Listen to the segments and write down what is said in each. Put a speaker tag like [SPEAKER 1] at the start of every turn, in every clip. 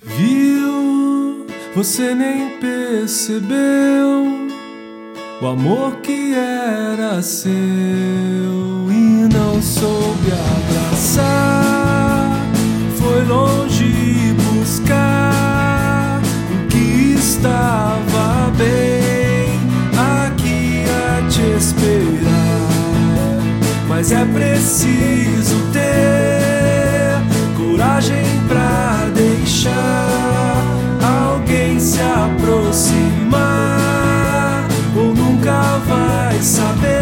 [SPEAKER 1] Viu? Você nem percebeu o amor que era seu e não soube abraçar. Foi longe buscar o que estava bem aqui a te esperar. Mas é preciso ter coragem aproximar ou nunca vai saber.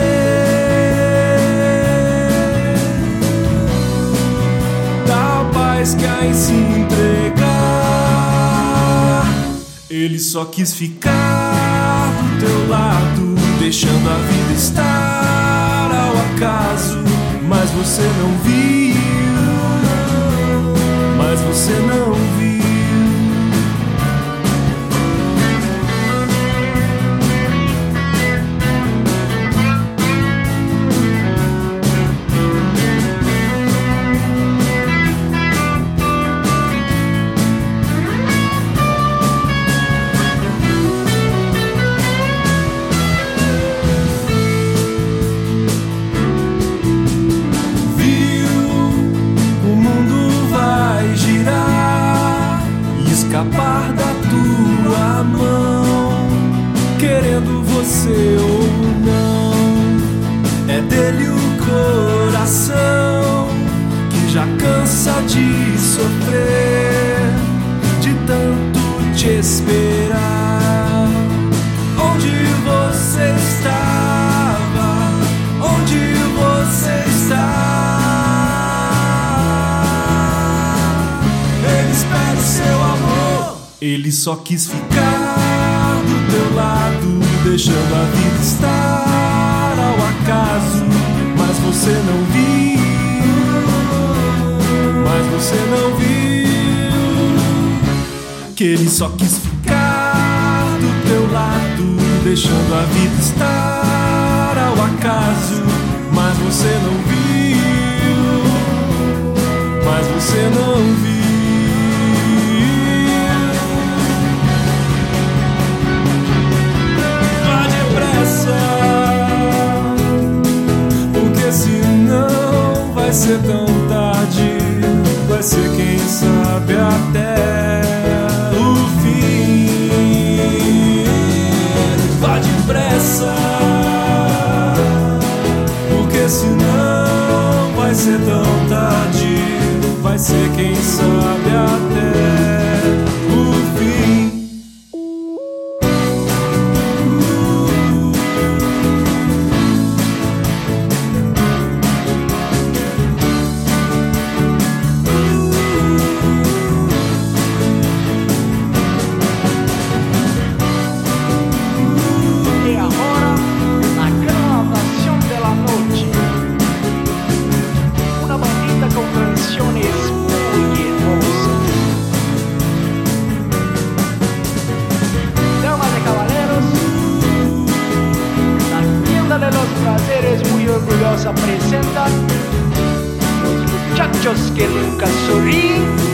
[SPEAKER 1] Da paz que em se entregar. Ele só quis ficar do teu lado, deixando a vida estar ao acaso. Mas você não viu, mas você não cansa de sofrer, de tanto te esperar. Onde você estava? Onde você está? Ele espera o seu amor. Ele só quis ficar do teu lado, deixando a vida estar ao acaso. Mas você não viu, você não viu que ele só quis ficar do teu lado, deixando a vida estar ao acaso. Mas você não viu, mas você não viu. Vá depressa, porque senão vai ser tão vai ser quem sabe até.
[SPEAKER 2] presentan los muchachos que nunca sonríen